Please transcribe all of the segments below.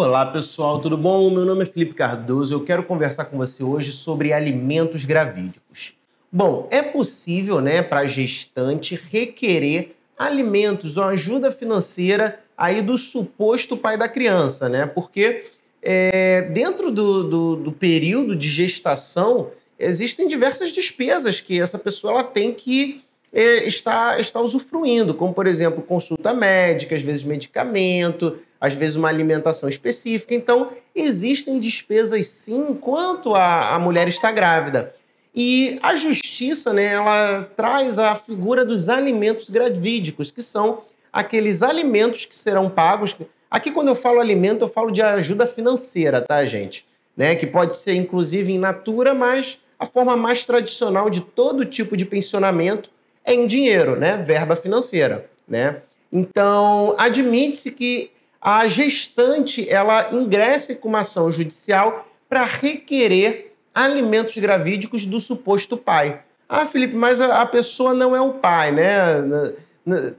Olá pessoal, tudo bom? Meu nome é Felipe Cardoso. Eu quero conversar com você hoje sobre alimentos gravídicos. Bom, é possível, né, para gestante requerer alimentos ou ajuda financeira aí do suposto pai da criança, né? Porque é, dentro do, do, do, período de gestação existem diversas despesas que essa pessoa ela tem que estar, estar usufruindo, como por exemplo consulta médica, às vezes medicamento, às vezes uma alimentação específica. Então, existem despesas sim enquanto a, a mulher está grávida. E a justiça, né, ela traz a figura dos alimentos gravídicos, que são aqueles alimentos que serão pagos. Aqui, quando eu falo alimento, eu falo de ajuda financeira, tá, gente? Né, que pode ser inclusive in natura, mas a forma mais tradicional de todo tipo de pensionamento é em dinheiro, né? Verba financeira, né? Então, admite-se que a gestante ela ingresse com uma ação judicial para requerer alimentos gravídicos do suposto pai. Ah, Felipe, mas a, pessoa não é o pai, né?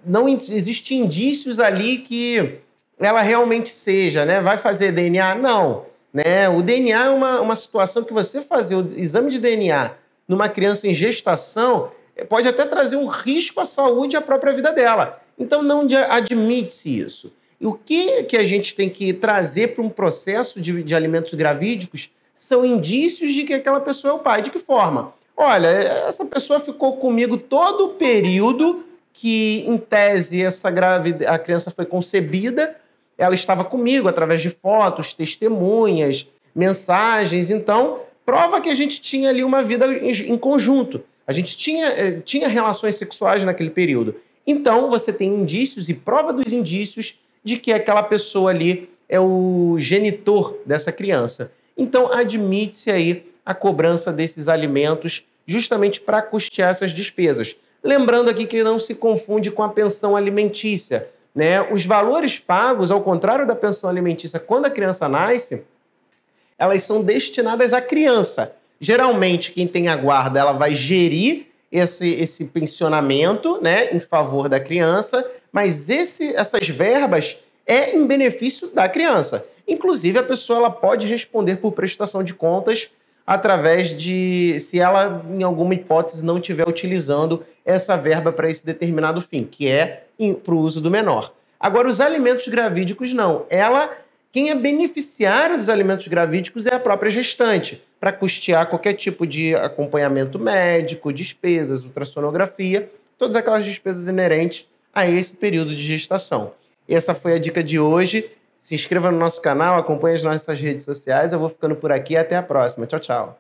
Não existe indícios ali que ela realmente seja, né? Vai fazer DNA? Não. Né? O DNA é uma, uma situação que você fazer o exame de DNA numa criança em gestação pode até trazer um risco à saúde e à própria vida dela. Então não admite-se isso. E o que, que a gente tem que trazer para um processo de, de alimentos gravídicos são indícios de que aquela pessoa é o pai. De que forma? Olha, essa pessoa ficou comigo todo o período que, em tese, essa gravid... a criança foi concebida. Ela estava comigo através de fotos, testemunhas, mensagens. Então, prova que a gente tinha ali uma vida em conjunto. A gente tinha, eh, tinha relações sexuais naquele período. Então, você tem indícios e prova dos indícios de que aquela pessoa ali é o genitor dessa criança. Então, admite-se aí a cobrança desses alimentos justamente para custear essas despesas. Lembrando aqui que não se confunde com a pensão alimentícia. Né? Os valores pagos, ao contrário da pensão alimentícia, quando a criança nasce, elas são destinadas à criança. Geralmente, quem tem a guarda, ela vai gerir esse, esse pensionamento né, em favor da criança, mas esse, essas verbas é em benefício da criança. Inclusive, a pessoa ela pode responder por prestação de contas através de, se ela, em alguma hipótese, não estiver utilizando essa verba para esse determinado fim, que é para o uso do menor. Agora, os alimentos gravídicos, não. Ela, quem é beneficiário dos alimentos gravídicos é a própria gestante para custear qualquer tipo de acompanhamento médico, despesas, ultrassonografia, todas aquelas despesas inerentes a esse período de gestação. Essa foi a dica de hoje. Se inscreva no nosso canal, acompanhe as nossas redes sociais. Eu vou ficando por aqui. Até a próxima. Tchau, tchau.